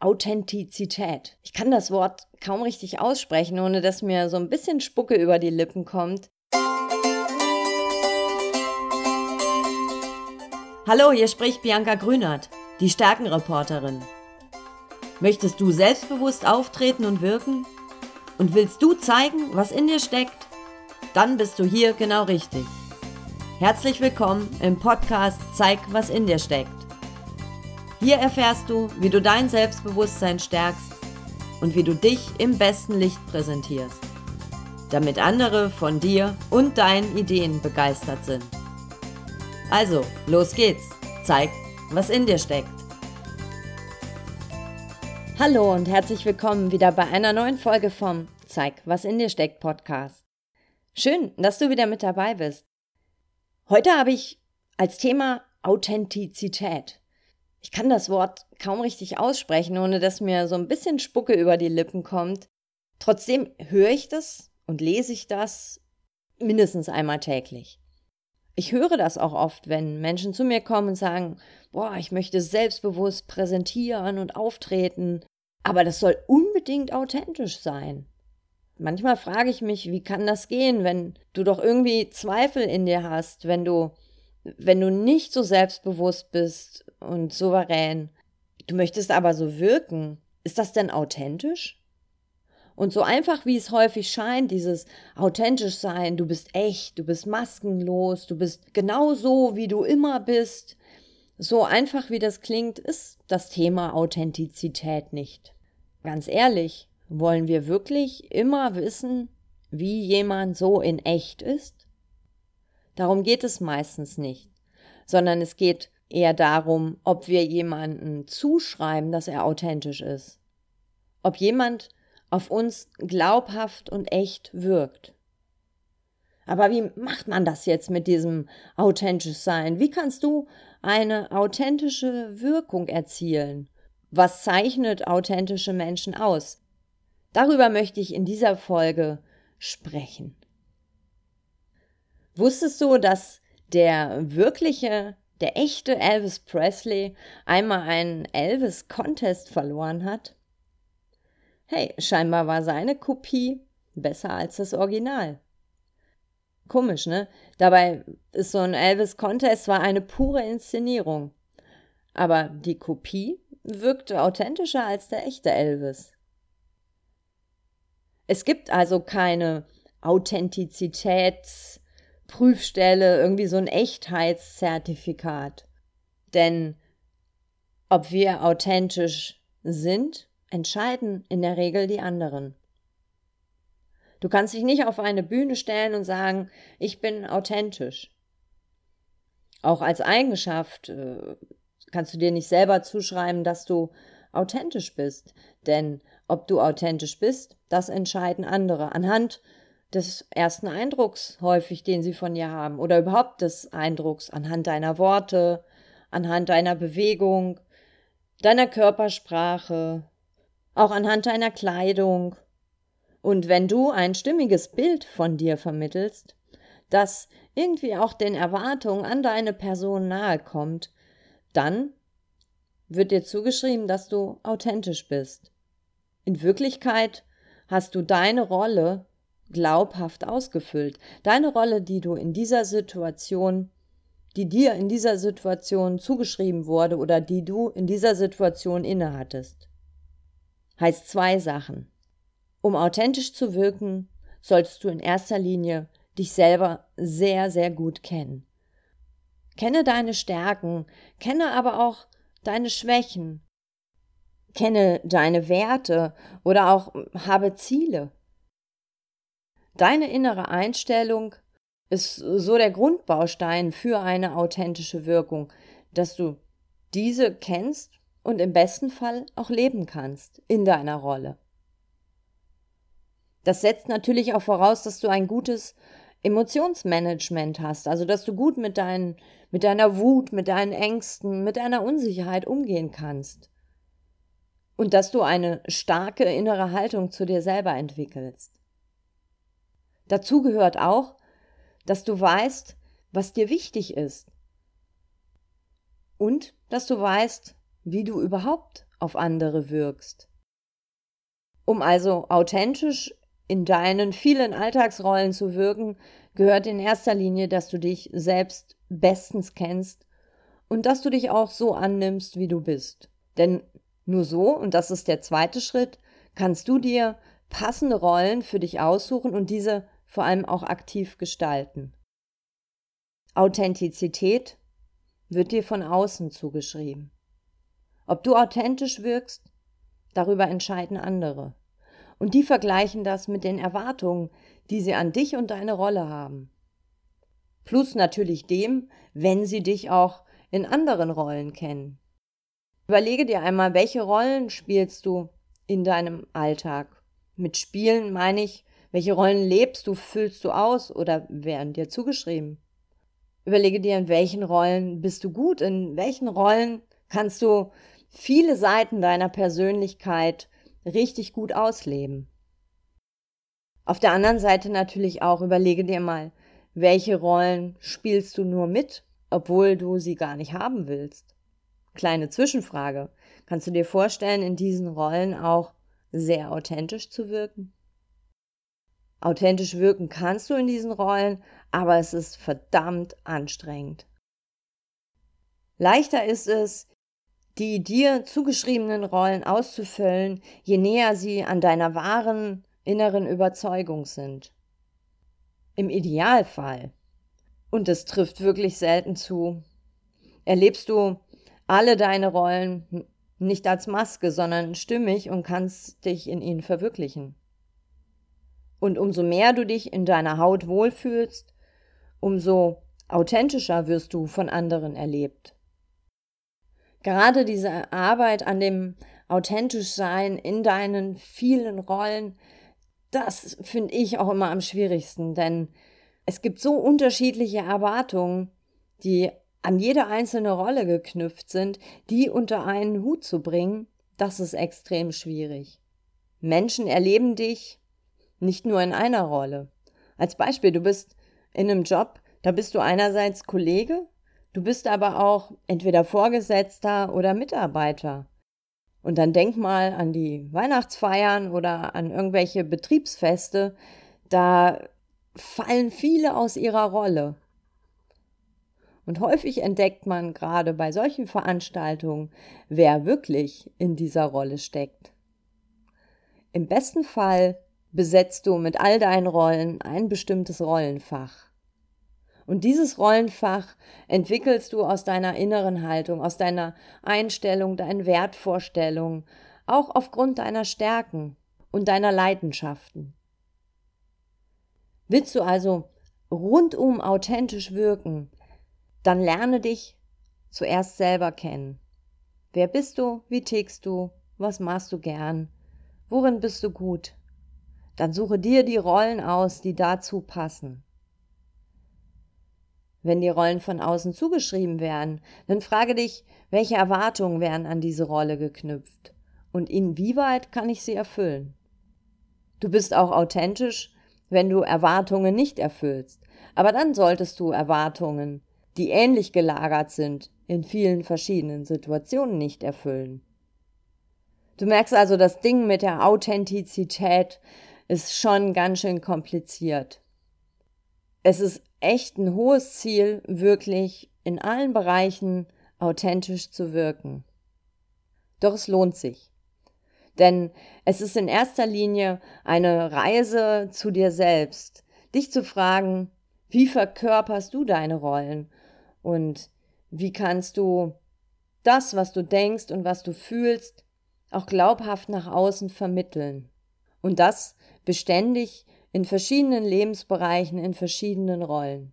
Authentizität. Ich kann das Wort kaum richtig aussprechen, ohne dass mir so ein bisschen Spucke über die Lippen kommt. Hallo, hier spricht Bianca Grünert, die Stärkenreporterin. Möchtest du selbstbewusst auftreten und wirken? Und willst du zeigen, was in dir steckt? Dann bist du hier genau richtig. Herzlich willkommen im Podcast Zeig, was in dir steckt. Hier erfährst du, wie du dein Selbstbewusstsein stärkst und wie du dich im besten Licht präsentierst, damit andere von dir und deinen Ideen begeistert sind. Also, los geht's. Zeig, was in dir steckt. Hallo und herzlich willkommen wieder bei einer neuen Folge vom Zeig, was in dir steckt Podcast. Schön, dass du wieder mit dabei bist. Heute habe ich als Thema Authentizität. Ich kann das Wort kaum richtig aussprechen, ohne dass mir so ein bisschen Spucke über die Lippen kommt. Trotzdem höre ich das und lese ich das mindestens einmal täglich. Ich höre das auch oft, wenn Menschen zu mir kommen und sagen, boah, ich möchte selbstbewusst präsentieren und auftreten, aber das soll unbedingt authentisch sein. Manchmal frage ich mich, wie kann das gehen, wenn du doch irgendwie Zweifel in dir hast, wenn du wenn du nicht so selbstbewusst bist und souverän, du möchtest aber so wirken, ist das denn authentisch? Und so einfach wie es häufig scheint, dieses authentisch sein, du bist echt, du bist maskenlos, du bist genau so, wie du immer bist, so einfach wie das klingt, ist das Thema Authentizität nicht. Ganz ehrlich, wollen wir wirklich immer wissen, wie jemand so in echt ist? Darum geht es meistens nicht, sondern es geht eher darum, ob wir jemanden zuschreiben, dass er authentisch ist. Ob jemand auf uns glaubhaft und echt wirkt. Aber wie macht man das jetzt mit diesem authentisch sein? Wie kannst du eine authentische Wirkung erzielen? Was zeichnet authentische Menschen aus? Darüber möchte ich in dieser Folge sprechen. Wusstest du, dass der wirkliche, der echte Elvis Presley einmal einen Elvis Contest verloren hat? Hey, scheinbar war seine Kopie besser als das Original. Komisch, ne? Dabei ist so ein Elvis Contest zwar eine pure Inszenierung, aber die Kopie wirkte authentischer als der echte Elvis. Es gibt also keine Authentizitäts- Prüfstelle irgendwie so ein Echtheitszertifikat. Denn ob wir authentisch sind, entscheiden in der Regel die anderen. Du kannst dich nicht auf eine Bühne stellen und sagen, ich bin authentisch. Auch als Eigenschaft äh, kannst du dir nicht selber zuschreiben, dass du authentisch bist. Denn ob du authentisch bist, das entscheiden andere anhand des ersten Eindrucks häufig, den sie von dir haben, oder überhaupt des Eindrucks anhand deiner Worte, anhand deiner Bewegung, deiner Körpersprache, auch anhand deiner Kleidung. Und wenn du ein stimmiges Bild von dir vermittelst, das irgendwie auch den Erwartungen an deine Person nahe kommt, dann wird dir zugeschrieben, dass du authentisch bist. In Wirklichkeit hast du deine Rolle glaubhaft ausgefüllt. Deine Rolle, die du in dieser Situation, die dir in dieser Situation zugeschrieben wurde oder die du in dieser Situation innehattest. Heißt zwei Sachen. Um authentisch zu wirken, solltest du in erster Linie dich selber sehr, sehr gut kennen. Kenne deine Stärken, kenne aber auch deine Schwächen, kenne deine Werte oder auch habe Ziele. Deine innere Einstellung ist so der Grundbaustein für eine authentische Wirkung, dass du diese kennst und im besten Fall auch leben kannst in deiner Rolle. Das setzt natürlich auch voraus, dass du ein gutes Emotionsmanagement hast, also dass du gut mit, deinen, mit deiner Wut, mit deinen Ängsten, mit deiner Unsicherheit umgehen kannst. Und dass du eine starke innere Haltung zu dir selber entwickelst. Dazu gehört auch, dass du weißt, was dir wichtig ist. Und dass du weißt, wie du überhaupt auf andere wirkst. Um also authentisch in deinen vielen Alltagsrollen zu wirken, gehört in erster Linie, dass du dich selbst bestens kennst und dass du dich auch so annimmst, wie du bist. Denn nur so, und das ist der zweite Schritt, kannst du dir passende Rollen für dich aussuchen und diese vor allem auch aktiv gestalten. Authentizität wird dir von außen zugeschrieben. Ob du authentisch wirkst, darüber entscheiden andere. Und die vergleichen das mit den Erwartungen, die sie an dich und deine Rolle haben. Plus natürlich dem, wenn sie dich auch in anderen Rollen kennen. Überlege dir einmal, welche Rollen spielst du in deinem Alltag? Mit Spielen meine ich, welche Rollen lebst du, füllst du aus oder werden dir zugeschrieben? Überlege dir, in welchen Rollen bist du gut, in welchen Rollen kannst du viele Seiten deiner Persönlichkeit richtig gut ausleben. Auf der anderen Seite natürlich auch überlege dir mal, welche Rollen spielst du nur mit, obwohl du sie gar nicht haben willst. Kleine Zwischenfrage. Kannst du dir vorstellen, in diesen Rollen auch sehr authentisch zu wirken? Authentisch wirken kannst du in diesen Rollen, aber es ist verdammt anstrengend. Leichter ist es, die dir zugeschriebenen Rollen auszufüllen, je näher sie an deiner wahren inneren Überzeugung sind. Im Idealfall, und es trifft wirklich selten zu, erlebst du alle deine Rollen nicht als Maske, sondern stimmig und kannst dich in ihnen verwirklichen. Und umso mehr du dich in deiner Haut wohlfühlst, umso authentischer wirst du von anderen erlebt. Gerade diese Arbeit an dem authentisch sein in deinen vielen Rollen, das finde ich auch immer am schwierigsten, denn es gibt so unterschiedliche Erwartungen, die an jede einzelne Rolle geknüpft sind, die unter einen Hut zu bringen, das ist extrem schwierig. Menschen erleben dich nicht nur in einer Rolle. Als Beispiel, du bist in einem Job, da bist du einerseits Kollege, du bist aber auch entweder Vorgesetzter oder Mitarbeiter. Und dann denk mal an die Weihnachtsfeiern oder an irgendwelche Betriebsfeste, da fallen viele aus ihrer Rolle. Und häufig entdeckt man gerade bei solchen Veranstaltungen, wer wirklich in dieser Rolle steckt. Im besten Fall besetzt du mit all deinen Rollen ein bestimmtes Rollenfach. Und dieses Rollenfach entwickelst du aus deiner inneren Haltung, aus deiner Einstellung, deinen Wertvorstellungen, auch aufgrund deiner Stärken und deiner Leidenschaften. Willst du also rundum authentisch wirken, dann lerne dich zuerst selber kennen. Wer bist du? Wie tickst du? Was machst du gern? Worin bist du gut? Dann suche dir die Rollen aus, die dazu passen. Wenn die Rollen von außen zugeschrieben werden, dann frage dich, welche Erwartungen werden an diese Rolle geknüpft und inwieweit kann ich sie erfüllen? Du bist auch authentisch, wenn du Erwartungen nicht erfüllst, aber dann solltest du Erwartungen, die ähnlich gelagert sind, in vielen verschiedenen Situationen nicht erfüllen. Du merkst also, das Ding mit der Authentizität ist schon ganz schön kompliziert. Es ist echt ein hohes Ziel, wirklich in allen Bereichen authentisch zu wirken. Doch es lohnt sich. Denn es ist in erster Linie eine Reise zu dir selbst, dich zu fragen, wie verkörperst du deine Rollen und wie kannst du das, was du denkst und was du fühlst, auch glaubhaft nach außen vermitteln. Und das beständig in verschiedenen Lebensbereichen, in verschiedenen Rollen.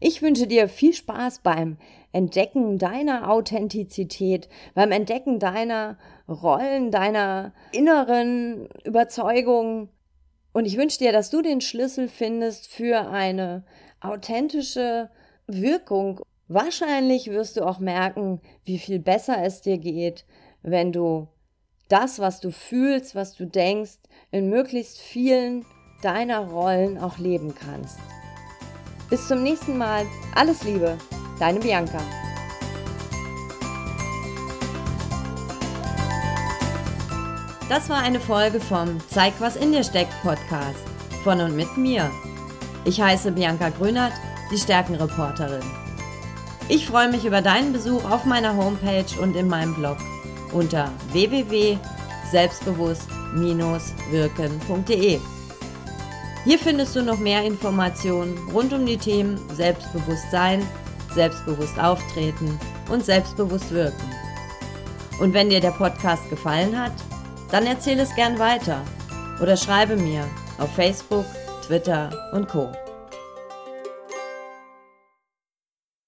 Ich wünsche dir viel Spaß beim Entdecken deiner Authentizität, beim Entdecken deiner Rollen, deiner inneren Überzeugungen. Und ich wünsche dir, dass du den Schlüssel findest für eine authentische Wirkung. Wahrscheinlich wirst du auch merken, wie viel besser es dir geht, wenn du das, was du fühlst, was du denkst, in möglichst vielen deiner Rollen auch leben kannst. Bis zum nächsten Mal. Alles Liebe, deine Bianca. Das war eine Folge vom Zeig, was in dir steckt Podcast von und mit mir. Ich heiße Bianca Grünert, die Stärkenreporterin. Ich freue mich über deinen Besuch auf meiner Homepage und in meinem Blog unter www.selbstbewusst-wirken.de. Hier findest du noch mehr Informationen rund um die Themen Selbstbewusstsein, selbstbewusst auftreten und selbstbewusst wirken. Und wenn dir der Podcast gefallen hat, dann erzähle es gern weiter oder schreibe mir auf Facebook, Twitter und Co.